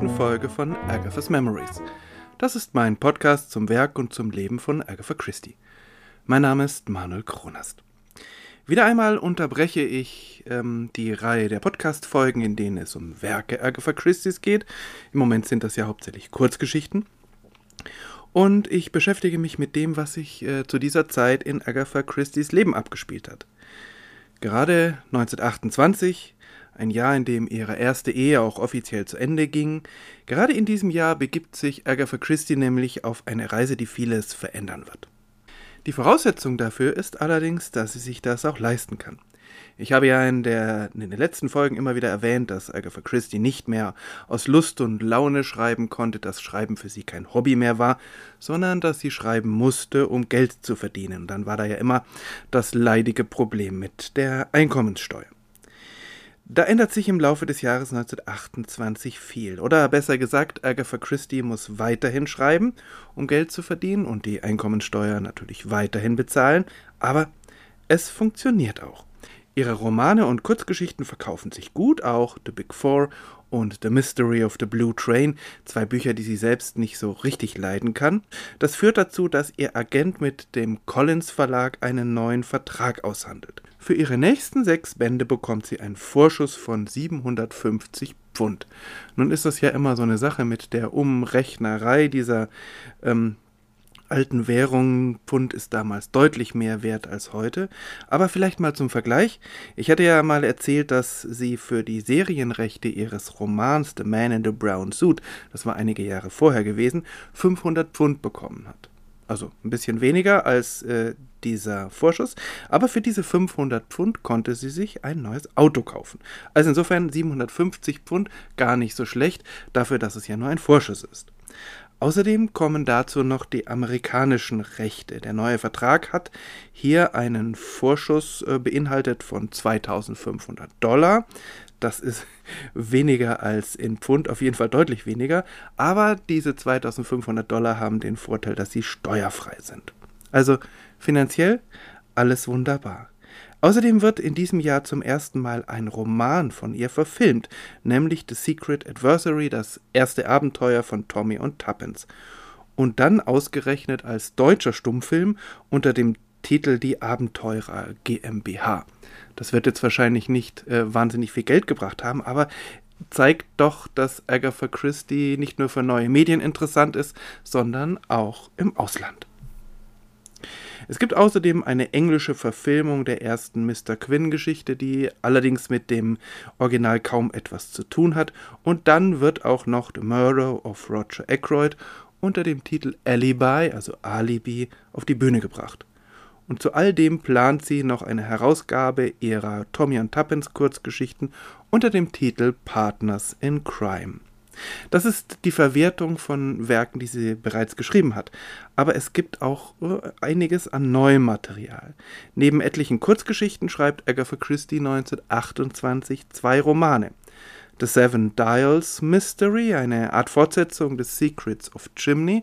79. Folge von Agatha's Memories. Das ist mein Podcast zum Werk und zum Leben von Agatha Christie. Mein Name ist Manuel Kronast. Wieder einmal unterbreche ich ähm, die Reihe der Podcast-Folgen, in denen es um Werke Agatha Christie's geht. Im Moment sind das ja hauptsächlich Kurzgeschichten. Und ich beschäftige mich mit dem, was sich äh, zu dieser Zeit in Agatha Christie's Leben abgespielt hat. Gerade 1928, ein Jahr, in dem ihre erste Ehe auch offiziell zu Ende ging, gerade in diesem Jahr begibt sich Agatha Christie nämlich auf eine Reise, die vieles verändern wird. Die Voraussetzung dafür ist allerdings, dass sie sich das auch leisten kann. Ich habe ja in, der, in den letzten Folgen immer wieder erwähnt, dass Agatha Christie nicht mehr aus Lust und Laune schreiben konnte, dass Schreiben für sie kein Hobby mehr war, sondern dass sie schreiben musste, um Geld zu verdienen. Dann war da ja immer das leidige Problem mit der Einkommenssteuer. Da ändert sich im Laufe des Jahres 1928 viel. Oder besser gesagt, Agatha Christie muss weiterhin schreiben, um Geld zu verdienen und die Einkommensteuer natürlich weiterhin bezahlen, aber es funktioniert auch. Ihre Romane und Kurzgeschichten verkaufen sich gut, auch The Big Four und The Mystery of the Blue Train, zwei Bücher, die sie selbst nicht so richtig leiden kann. Das führt dazu, dass ihr Agent mit dem Collins Verlag einen neuen Vertrag aushandelt. Für ihre nächsten sechs Bände bekommt sie einen Vorschuss von 750 Pfund. Nun ist das ja immer so eine Sache mit der Umrechnerei dieser ähm, alten Währungen. Pfund ist damals deutlich mehr wert als heute. Aber vielleicht mal zum Vergleich. Ich hatte ja mal erzählt, dass sie für die Serienrechte ihres Romans The Man in the Brown Suit, das war einige Jahre vorher gewesen, 500 Pfund bekommen hat. Also ein bisschen weniger als äh, dieser Vorschuss. Aber für diese 500 Pfund konnte sie sich ein neues Auto kaufen. Also insofern 750 Pfund gar nicht so schlecht, dafür, dass es ja nur ein Vorschuss ist. Außerdem kommen dazu noch die amerikanischen Rechte. Der neue Vertrag hat hier einen Vorschuss äh, beinhaltet von 2500 Dollar. Das ist weniger als in Pfund, auf jeden Fall deutlich weniger. Aber diese 2500 Dollar haben den Vorteil, dass sie steuerfrei sind. Also finanziell alles wunderbar. Außerdem wird in diesem Jahr zum ersten Mal ein Roman von ihr verfilmt, nämlich The Secret Adversary, das erste Abenteuer von Tommy und Tuppence. Und dann ausgerechnet als deutscher Stummfilm unter dem Titel Die Abenteurer GmbH. Das wird jetzt wahrscheinlich nicht äh, wahnsinnig viel Geld gebracht haben, aber zeigt doch, dass Agatha Christie nicht nur für neue Medien interessant ist, sondern auch im Ausland. Es gibt außerdem eine englische Verfilmung der ersten Mr. Quinn-Geschichte, die allerdings mit dem Original kaum etwas zu tun hat. Und dann wird auch noch The Murder of Roger Ackroyd unter dem Titel Alibi, also Alibi, auf die Bühne gebracht. Und zu all dem plant sie noch eine Herausgabe ihrer Tommy und Tuppence Kurzgeschichten unter dem Titel Partners in Crime. Das ist die Verwertung von Werken, die sie bereits geschrieben hat. Aber es gibt auch äh, einiges an neuem Material. Neben etlichen Kurzgeschichten schreibt Agatha Christie 1928 zwei Romane. The Seven Dials Mystery, eine Art Fortsetzung des Secrets of Chimney,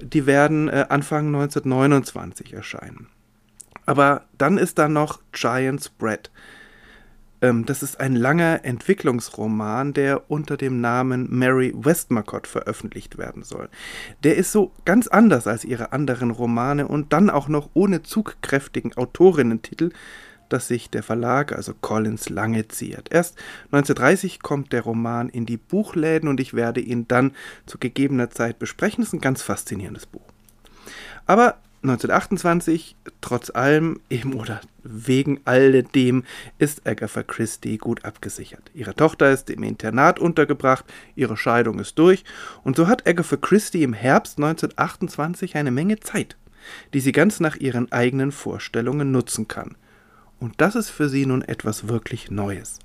die werden äh, Anfang 1929 erscheinen. Aber dann ist da noch Giant's Bread, ähm, das ist ein langer Entwicklungsroman, der unter dem Namen Mary Westmacott veröffentlicht werden soll. Der ist so ganz anders als ihre anderen Romane und dann auch noch ohne zugkräftigen Autorinnentitel, dass sich der Verlag, also Collins, lange ziert. Erst 1930 kommt der Roman in die Buchläden und ich werde ihn dann zu gegebener Zeit besprechen. Das ist ein ganz faszinierendes Buch. Aber 1928, trotz allem eben oder wegen alledem, ist Agatha Christie gut abgesichert. Ihre Tochter ist im Internat untergebracht, ihre Scheidung ist durch und so hat Agatha Christie im Herbst 1928 eine Menge Zeit, die sie ganz nach ihren eigenen Vorstellungen nutzen kann. Und das ist für sie nun etwas wirklich Neues.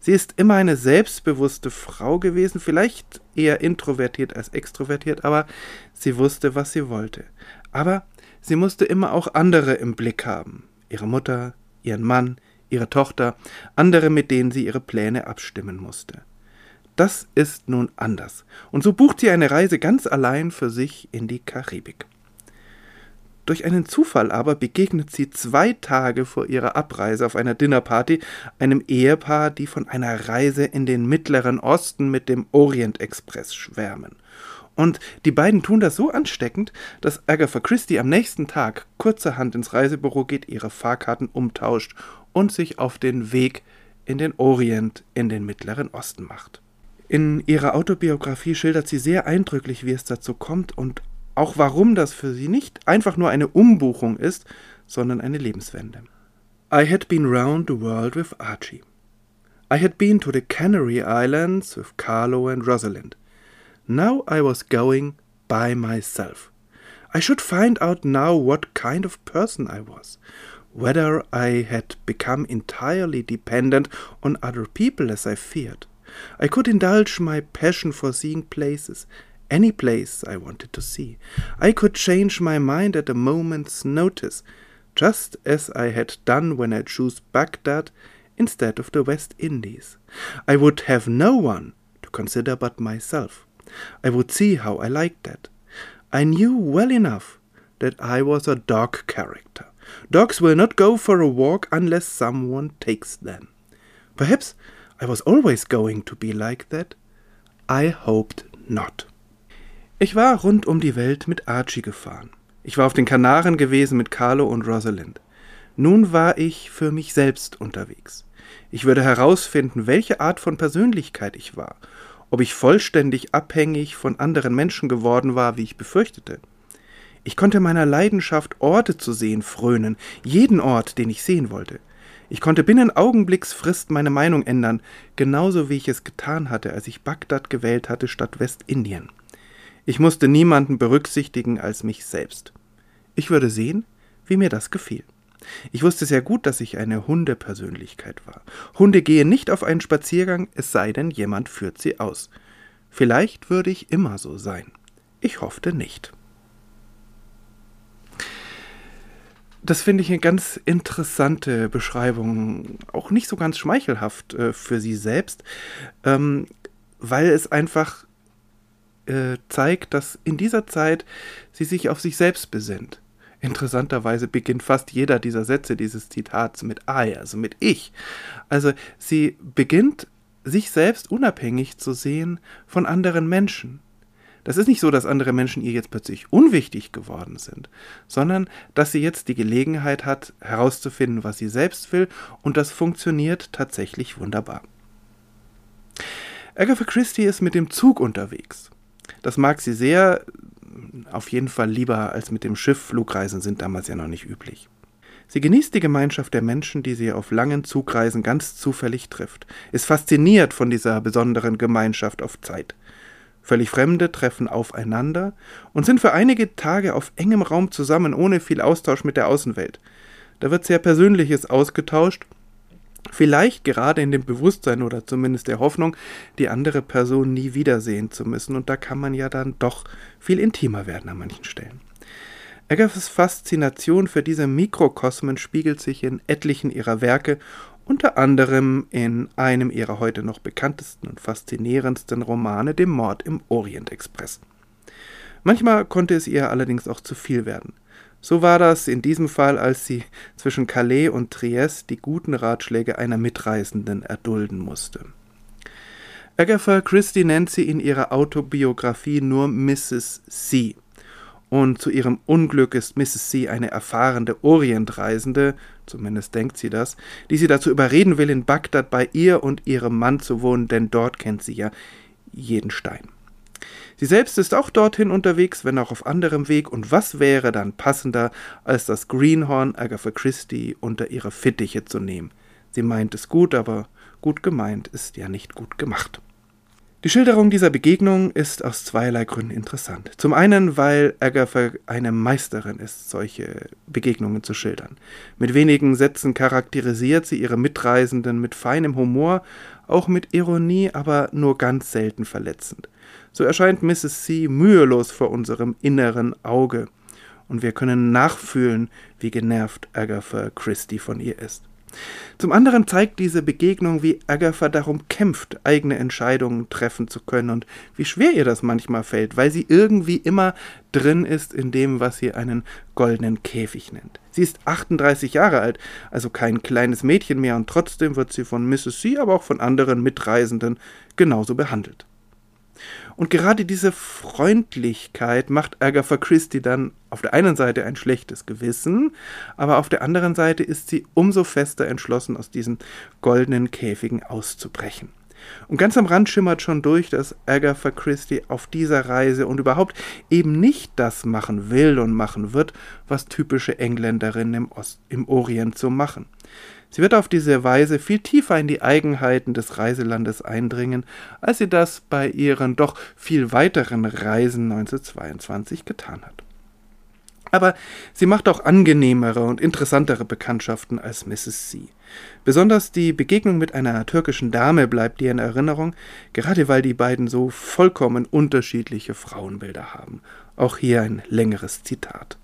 Sie ist immer eine selbstbewusste Frau gewesen, vielleicht eher introvertiert als extrovertiert, aber sie wusste, was sie wollte. Aber Sie musste immer auch andere im Blick haben. Ihre Mutter, ihren Mann, ihre Tochter, andere, mit denen sie ihre Pläne abstimmen musste. Das ist nun anders. Und so bucht sie eine Reise ganz allein für sich in die Karibik. Durch einen Zufall aber begegnet sie zwei Tage vor ihrer Abreise auf einer Dinnerparty einem Ehepaar, die von einer Reise in den Mittleren Osten mit dem Orient Express schwärmen. Und die beiden tun das so ansteckend, dass Agatha Christie am nächsten Tag kurzerhand ins Reisebüro geht, ihre Fahrkarten umtauscht und sich auf den Weg in den Orient, in den Mittleren Osten macht. In ihrer Autobiografie schildert sie sehr eindrücklich, wie es dazu kommt und auch warum das für sie nicht einfach nur eine Umbuchung ist, sondern eine Lebenswende. I had been round the world with Archie. I had been to the Canary Islands with Carlo and Rosalind. Now I was going by myself. I should find out now what kind of person I was, whether I had become entirely dependent on other people as I feared. I could indulge my passion for seeing places, any place I wanted to see. I could change my mind at a moment's notice, just as I had done when I chose Baghdad instead of the West Indies. I would have no one to consider but myself. I would see how I liked that. I knew well enough that I was a dog character. Dogs will not go for a walk unless someone takes them. Perhaps I was always going to be like that. I hoped not. Ich war rund um die Welt mit Archie gefahren. Ich war auf den Kanaren gewesen mit Carlo und Rosalind. Nun war ich für mich selbst unterwegs. Ich würde herausfinden, welche Art von Persönlichkeit ich war ob ich vollständig abhängig von anderen Menschen geworden war, wie ich befürchtete. Ich konnte meiner Leidenschaft, Orte zu sehen, frönen, jeden Ort, den ich sehen wollte. Ich konnte binnen Augenblicksfrist meine Meinung ändern, genauso wie ich es getan hatte, als ich Bagdad gewählt hatte statt Westindien. Ich musste niemanden berücksichtigen als mich selbst. Ich würde sehen, wie mir das gefiel. Ich wusste sehr gut, dass ich eine Hundepersönlichkeit war. Hunde gehen nicht auf einen Spaziergang, es sei denn, jemand führt sie aus. Vielleicht würde ich immer so sein. Ich hoffte nicht. Das finde ich eine ganz interessante Beschreibung, auch nicht so ganz schmeichelhaft äh, für sie selbst, ähm, weil es einfach äh, zeigt, dass in dieser Zeit sie sich auf sich selbst besinnt. Interessanterweise beginnt fast jeder dieser Sätze dieses Zitats mit I, also mit ich. Also sie beginnt sich selbst unabhängig zu sehen von anderen Menschen. Das ist nicht so, dass andere Menschen ihr jetzt plötzlich unwichtig geworden sind, sondern dass sie jetzt die Gelegenheit hat, herauszufinden, was sie selbst will, und das funktioniert tatsächlich wunderbar. Agatha Christie ist mit dem Zug unterwegs. Das mag sie sehr, auf jeden Fall lieber als mit dem Schiff. Flugreisen sind damals ja noch nicht üblich. Sie genießt die Gemeinschaft der Menschen, die sie auf langen Zugreisen ganz zufällig trifft, ist fasziniert von dieser besonderen Gemeinschaft auf Zeit. Völlig Fremde treffen aufeinander und sind für einige Tage auf engem Raum zusammen, ohne viel Austausch mit der Außenwelt. Da wird sehr Persönliches ausgetauscht Vielleicht gerade in dem Bewusstsein oder zumindest der Hoffnung, die andere Person nie wiedersehen zu müssen. Und da kann man ja dann doch viel intimer werden an manchen Stellen. Agathas Faszination für diese Mikrokosmen spiegelt sich in etlichen ihrer Werke, unter anderem in einem ihrer heute noch bekanntesten und faszinierendsten Romane, dem Mord im Orient Express. Manchmal konnte es ihr allerdings auch zu viel werden. So war das in diesem Fall, als sie zwischen Calais und Triest die guten Ratschläge einer Mitreisenden erdulden musste. Agatha Christie nennt sie in ihrer Autobiografie nur Mrs. C. Und zu ihrem Unglück ist Mrs. C. eine erfahrene Orientreisende, zumindest denkt sie das, die sie dazu überreden will, in Bagdad bei ihr und ihrem Mann zu wohnen, denn dort kennt sie ja jeden Stein. Sie selbst ist auch dorthin unterwegs, wenn auch auf anderem Weg, und was wäre dann passender, als das Greenhorn Agatha Christie unter ihre Fittiche zu nehmen? Sie meint es gut, aber gut gemeint ist ja nicht gut gemacht. Die Schilderung dieser Begegnung ist aus zweierlei Gründen interessant. Zum einen, weil Agatha eine Meisterin ist, solche Begegnungen zu schildern. Mit wenigen Sätzen charakterisiert sie ihre Mitreisenden mit feinem Humor, auch mit Ironie, aber nur ganz selten verletzend so erscheint Mrs. C mühelos vor unserem inneren Auge, und wir können nachfühlen, wie genervt Agatha Christie von ihr ist. Zum anderen zeigt diese Begegnung, wie Agatha darum kämpft, eigene Entscheidungen treffen zu können und wie schwer ihr das manchmal fällt, weil sie irgendwie immer drin ist in dem, was sie einen goldenen Käfig nennt. Sie ist 38 Jahre alt, also kein kleines Mädchen mehr, und trotzdem wird sie von Mrs. C, aber auch von anderen Mitreisenden genauso behandelt. Und gerade diese Freundlichkeit macht Agatha Christie dann auf der einen Seite ein schlechtes Gewissen, aber auf der anderen Seite ist sie umso fester entschlossen, aus diesen goldenen Käfigen auszubrechen. Und ganz am Rand schimmert schon durch, dass Agatha Christie auf dieser Reise und überhaupt eben nicht das machen will und machen wird, was typische Engländerinnen im, Ost, im Orient so machen. Sie wird auf diese Weise viel tiefer in die Eigenheiten des Reiselandes eindringen, als sie das bei ihren doch viel weiteren Reisen 1922 getan hat. Aber sie macht auch angenehmere und interessantere Bekanntschaften als Mrs. C. Besonders die Begegnung mit einer türkischen Dame bleibt ihr in Erinnerung, gerade weil die beiden so vollkommen unterschiedliche Frauenbilder haben. Auch hier ein längeres Zitat.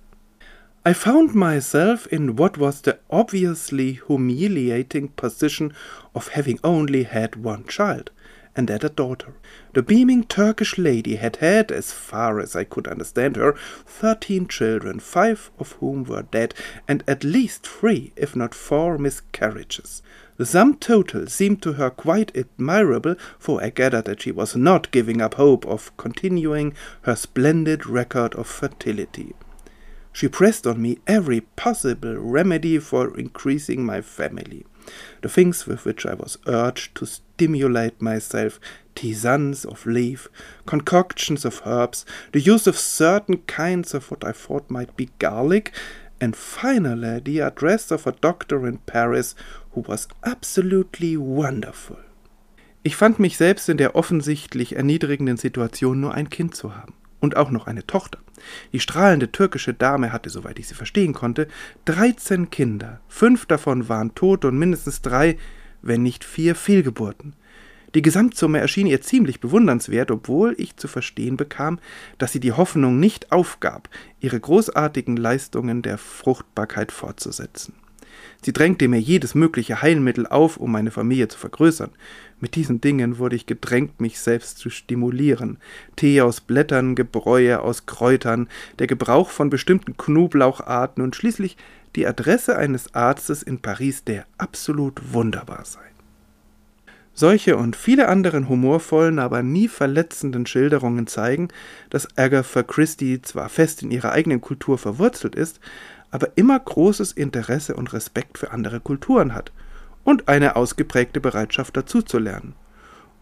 I found myself in what was the obviously humiliating position of having only had one child, and had a daughter. The beaming Turkish lady had had, as far as I could understand her, thirteen children, five of whom were dead, and at least three, if not four, miscarriages. The sum total seemed to her quite admirable, for I gathered that she was not giving up hope of continuing her splendid record of fertility. She pressed on me every possible remedy for increasing my family. The things with which I was urged to stimulate myself tisanes of leaf, concoctions of herbs, the use of certain kinds of what I thought might be garlic, and finally the address of a doctor in Paris who was absolutely wonderful. Ich fand mich selbst in der offensichtlich erniedrigenden Situation, nur ein Kind zu haben und auch noch eine Tochter. Die strahlende türkische Dame hatte, soweit ich sie verstehen konnte, dreizehn Kinder, fünf davon waren tot und mindestens drei, wenn nicht vier Fehlgeburten. Die Gesamtsumme erschien ihr ziemlich bewundernswert, obwohl ich zu verstehen bekam, dass sie die Hoffnung nicht aufgab, ihre großartigen Leistungen der Fruchtbarkeit fortzusetzen. Sie drängte mir jedes mögliche Heilmittel auf, um meine Familie zu vergrößern. Mit diesen Dingen wurde ich gedrängt, mich selbst zu stimulieren. Tee aus Blättern, Gebräue aus Kräutern, der Gebrauch von bestimmten Knoblaucharten und schließlich die Adresse eines Arztes in Paris, der absolut wunderbar sei. Solche und viele anderen humorvollen, aber nie verletzenden Schilderungen zeigen, dass Agatha Christie zwar fest in ihrer eigenen Kultur verwurzelt ist, aber immer großes Interesse und Respekt für andere Kulturen hat und eine ausgeprägte Bereitschaft dazuzulernen.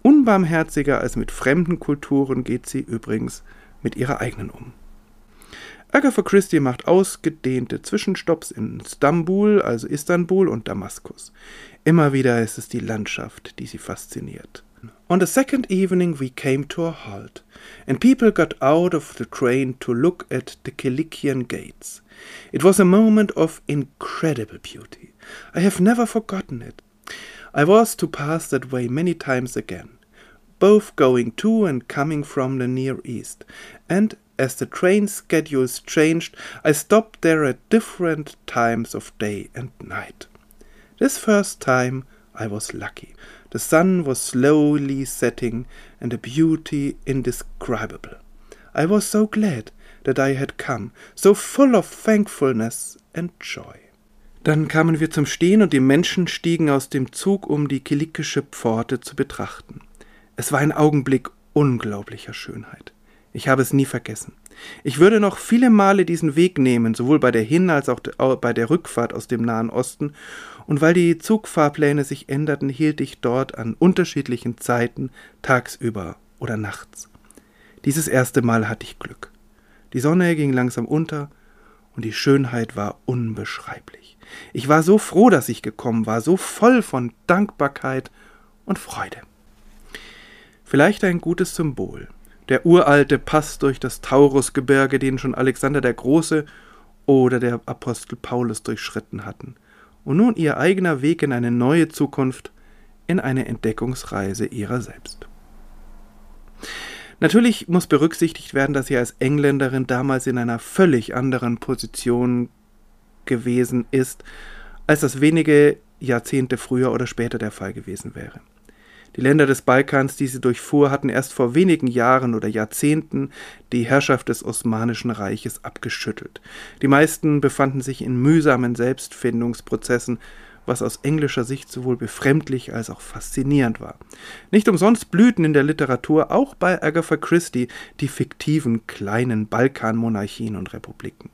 Unbarmherziger als mit fremden Kulturen geht sie übrigens mit ihrer eigenen um. Agatha Christie macht ausgedehnte Zwischenstopps in Stambul, also Istanbul und Damaskus. Immer wieder ist es die Landschaft, die sie fasziniert. On the second evening we came to a halt, and people got out of the train to look at the Kilikian gates. It was a moment of incredible beauty. I have never forgotten it. I was to pass that way many times again, both going to and coming from the Near East, and as the train schedules changed, I stopped there at different times of day and night. This first time I was lucky. The sun was slowly setting, and a beauty indescribable. I was so glad that I had come, so full of thankfulness and joy. Dann kamen wir zum Stehen und die Menschen stiegen aus dem Zug, um die kilikische Pforte zu betrachten. Es war ein Augenblick unglaublicher Schönheit. Ich habe es nie vergessen. Ich würde noch viele Male diesen Weg nehmen, sowohl bei der Hin- als auch bei der Rückfahrt aus dem Nahen Osten, und weil die Zugfahrpläne sich änderten, hielt ich dort an unterschiedlichen Zeiten, tagsüber oder nachts. Dieses erste Mal hatte ich Glück. Die Sonne ging langsam unter, und die Schönheit war unbeschreiblich. Ich war so froh, dass ich gekommen war, so voll von Dankbarkeit und Freude. Vielleicht ein gutes Symbol, der uralte Pass durch das Taurusgebirge, den schon Alexander der Große oder der Apostel Paulus durchschritten hatten, und nun ihr eigener Weg in eine neue Zukunft, in eine Entdeckungsreise ihrer selbst. Natürlich muss berücksichtigt werden, dass sie als Engländerin damals in einer völlig anderen Position gewesen ist, als das wenige Jahrzehnte früher oder später der Fall gewesen wäre. Die Länder des Balkans, die sie durchfuhr, hatten erst vor wenigen Jahren oder Jahrzehnten die Herrschaft des Osmanischen Reiches abgeschüttelt. Die meisten befanden sich in mühsamen Selbstfindungsprozessen, was aus englischer Sicht sowohl befremdlich als auch faszinierend war. Nicht umsonst blühten in der Literatur auch bei Agatha Christie die fiktiven kleinen Balkanmonarchien und Republiken.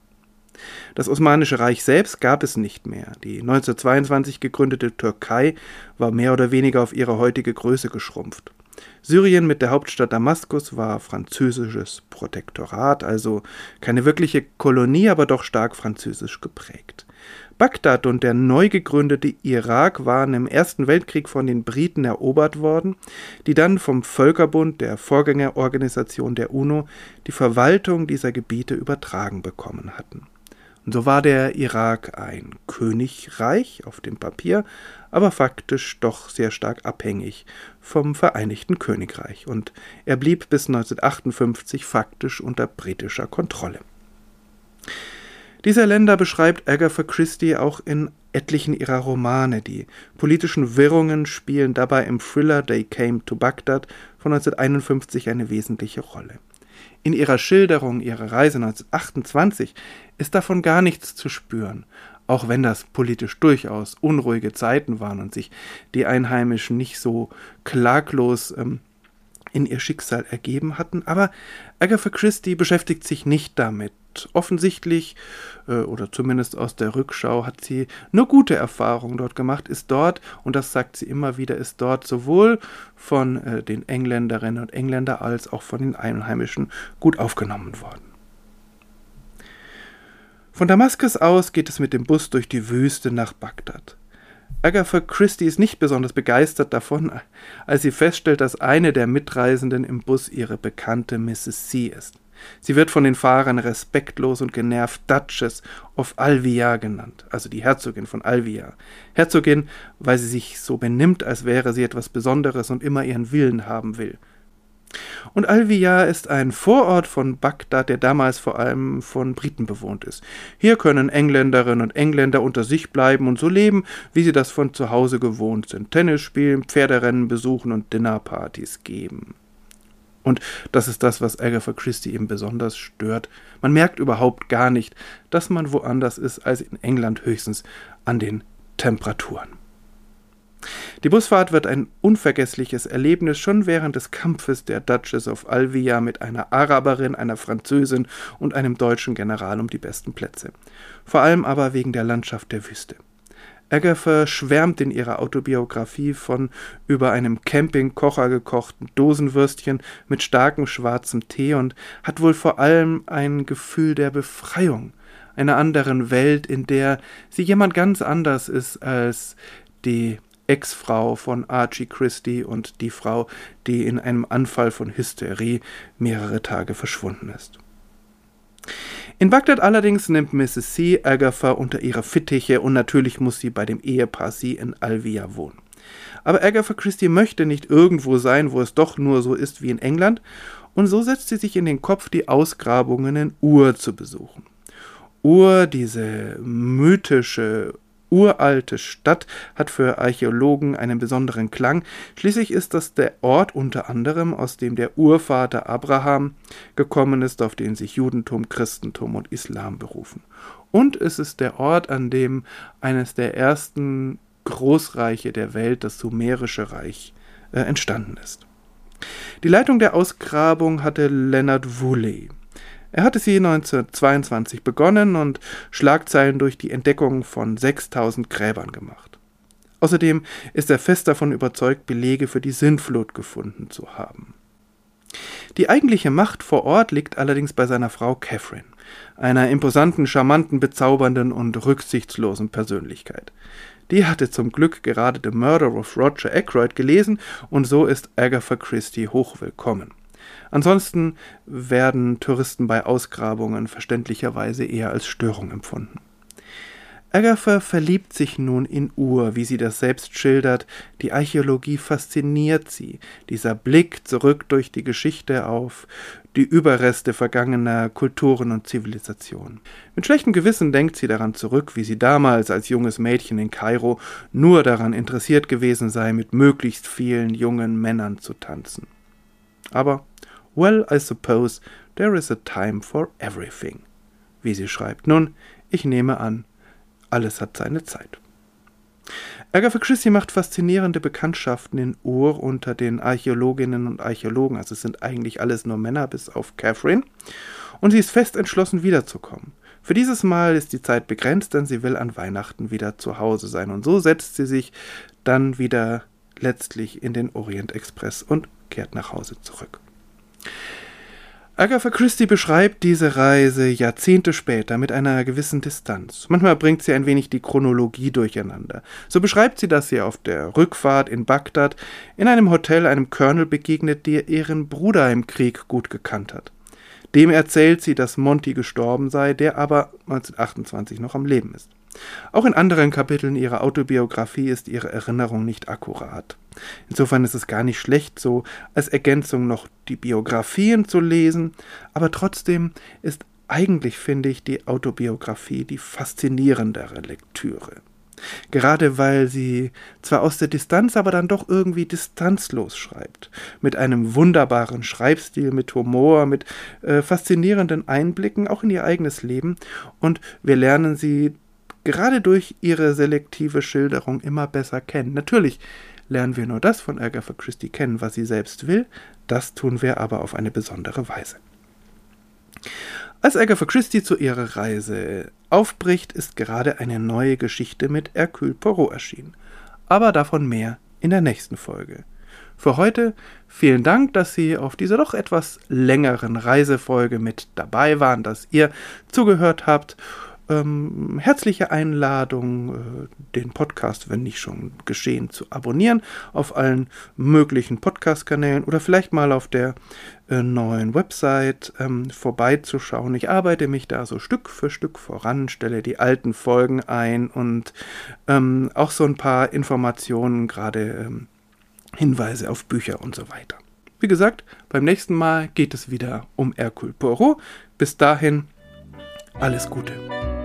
Das Osmanische Reich selbst gab es nicht mehr. Die 1922 gegründete Türkei war mehr oder weniger auf ihre heutige Größe geschrumpft. Syrien mit der Hauptstadt Damaskus war französisches Protektorat, also keine wirkliche Kolonie, aber doch stark französisch geprägt. Bagdad und der neu gegründete Irak waren im Ersten Weltkrieg von den Briten erobert worden, die dann vom Völkerbund, der Vorgängerorganisation der UNO, die Verwaltung dieser Gebiete übertragen bekommen hatten. Und so war der Irak ein Königreich auf dem Papier, aber faktisch doch sehr stark abhängig vom Vereinigten Königreich, und er blieb bis 1958 faktisch unter britischer Kontrolle. Diese Länder beschreibt Agatha Christie auch in etlichen ihrer Romane. Die politischen Wirrungen spielen dabei im Thriller They Came to Baghdad von 1951 eine wesentliche Rolle. In ihrer Schilderung ihrer Reise 1928 ist davon gar nichts zu spüren, auch wenn das politisch durchaus unruhige Zeiten waren und sich die Einheimischen nicht so klaglos ähm, in ihr Schicksal ergeben hatten. Aber Agatha Christie beschäftigt sich nicht damit. Offensichtlich, äh, oder zumindest aus der Rückschau, hat sie nur gute Erfahrungen dort gemacht, ist dort, und das sagt sie immer wieder, ist dort sowohl von äh, den Engländerinnen und Engländern als auch von den Einheimischen gut aufgenommen worden. Von Damaskus aus geht es mit dem Bus durch die Wüste nach Bagdad. Agatha Christie ist nicht besonders begeistert davon, als sie feststellt, dass eine der Mitreisenden im Bus ihre bekannte Mrs. C ist. Sie wird von den Fahrern respektlos und genervt Duchess of Alvia genannt, also die Herzogin von Alvia. Herzogin, weil sie sich so benimmt, als wäre sie etwas Besonderes und immer ihren Willen haben will. Und Alvia ist ein Vorort von Bagdad, der damals vor allem von Briten bewohnt ist. Hier können Engländerinnen und Engländer unter sich bleiben und so leben, wie sie das von zu Hause gewohnt sind. Tennis spielen, Pferderennen besuchen und Dinnerpartys geben. Und das ist das, was Agatha Christie eben besonders stört. Man merkt überhaupt gar nicht, dass man woanders ist als in England höchstens an den Temperaturen. Die Busfahrt wird ein unvergessliches Erlebnis schon während des Kampfes der Duchess of Alvia mit einer Araberin, einer Französin und einem deutschen General um die besten Plätze. Vor allem aber wegen der Landschaft der Wüste. Agatha schwärmt in ihrer Autobiografie von über einem Campingkocher gekochten Dosenwürstchen mit starkem schwarzem Tee und hat wohl vor allem ein Gefühl der Befreiung, einer anderen Welt, in der sie jemand ganz anders ist als die Ex-Frau von Archie Christie und die Frau, die in einem Anfall von Hysterie mehrere Tage verschwunden ist. In Bagdad allerdings nimmt Mrs. C. Agatha unter ihre Fittiche und natürlich muss sie bei dem Ehepaar C. in Alvia wohnen. Aber Agatha Christie möchte nicht irgendwo sein, wo es doch nur so ist wie in England, und so setzt sie sich in den Kopf, die Ausgrabungen in Ur zu besuchen. Ur, diese mythische uralte Stadt hat für Archäologen einen besonderen Klang. Schließlich ist das der Ort unter anderem, aus dem der Urvater Abraham gekommen ist, auf den sich Judentum, Christentum und Islam berufen. Und es ist der Ort, an dem eines der ersten Großreiche der Welt, das Sumerische Reich, äh, entstanden ist. Die Leitung der Ausgrabung hatte Leonard Woolley. Er hatte sie 1922 begonnen und Schlagzeilen durch die Entdeckung von 6000 Gräbern gemacht. Außerdem ist er fest davon überzeugt, Belege für die Sintflut gefunden zu haben. Die eigentliche Macht vor Ort liegt allerdings bei seiner Frau Catherine, einer imposanten, charmanten, bezaubernden und rücksichtslosen Persönlichkeit. Die hatte zum Glück gerade The Murder of Roger Ackroyd gelesen und so ist Agatha Christie hochwillkommen. Ansonsten werden Touristen bei Ausgrabungen verständlicherweise eher als Störung empfunden. Agatha verliebt sich nun in Ur, wie sie das selbst schildert. Die Archäologie fasziniert sie. Dieser Blick zurück durch die Geschichte auf die Überreste vergangener Kulturen und Zivilisationen. Mit schlechtem Gewissen denkt sie daran zurück, wie sie damals als junges Mädchen in Kairo nur daran interessiert gewesen sei, mit möglichst vielen jungen Männern zu tanzen. Aber, well, I suppose there is a time for everything. Wie sie schreibt, nun, ich nehme an, alles hat seine Zeit. Agatha Christie macht faszinierende Bekanntschaften in Ur unter den Archäologinnen und Archäologen. Also es sind eigentlich alles nur Männer, bis auf Catherine. Und sie ist fest entschlossen, wiederzukommen. Für dieses Mal ist die Zeit begrenzt, denn sie will an Weihnachten wieder zu Hause sein. Und so setzt sie sich dann wieder letztlich in den Orient Express und kehrt nach Hause zurück. Agatha Christie beschreibt diese Reise Jahrzehnte später mit einer gewissen Distanz. Manchmal bringt sie ein wenig die Chronologie durcheinander. So beschreibt sie, dass sie auf der Rückfahrt in Bagdad in einem Hotel einem Colonel begegnet, der ihren Bruder im Krieg gut gekannt hat. Dem erzählt sie, dass Monty gestorben sei, der aber 1928 noch am Leben ist. Auch in anderen Kapiteln ihrer Autobiografie ist ihre Erinnerung nicht akkurat. Insofern ist es gar nicht schlecht, so als Ergänzung noch die Biografien zu lesen, aber trotzdem ist eigentlich, finde ich, die Autobiografie die faszinierendere Lektüre. Gerade weil sie zwar aus der Distanz, aber dann doch irgendwie distanzlos schreibt. Mit einem wunderbaren Schreibstil, mit Humor, mit äh, faszinierenden Einblicken auch in ihr eigenes Leben. Und wir lernen sie gerade durch ihre selektive Schilderung immer besser kennen. Natürlich lernen wir nur das von Agatha Christie kennen, was sie selbst will, das tun wir aber auf eine besondere Weise. Als Agatha Christie zu ihrer Reise aufbricht, ist gerade eine neue Geschichte mit Hercule Poirot erschienen. Aber davon mehr in der nächsten Folge. Für heute vielen Dank, dass Sie auf dieser doch etwas längeren Reisefolge mit dabei waren, dass ihr zugehört habt ähm, herzliche Einladung, äh, den Podcast, wenn nicht schon geschehen, zu abonnieren auf allen möglichen Podcast-Kanälen oder vielleicht mal auf der äh, neuen Website ähm, vorbeizuschauen. Ich arbeite mich da so Stück für Stück voran, stelle die alten Folgen ein und ähm, auch so ein paar Informationen, gerade ähm, Hinweise auf Bücher und so weiter. Wie gesagt, beim nächsten Mal geht es wieder um Hercule Poirot. Bis dahin, alles Gute.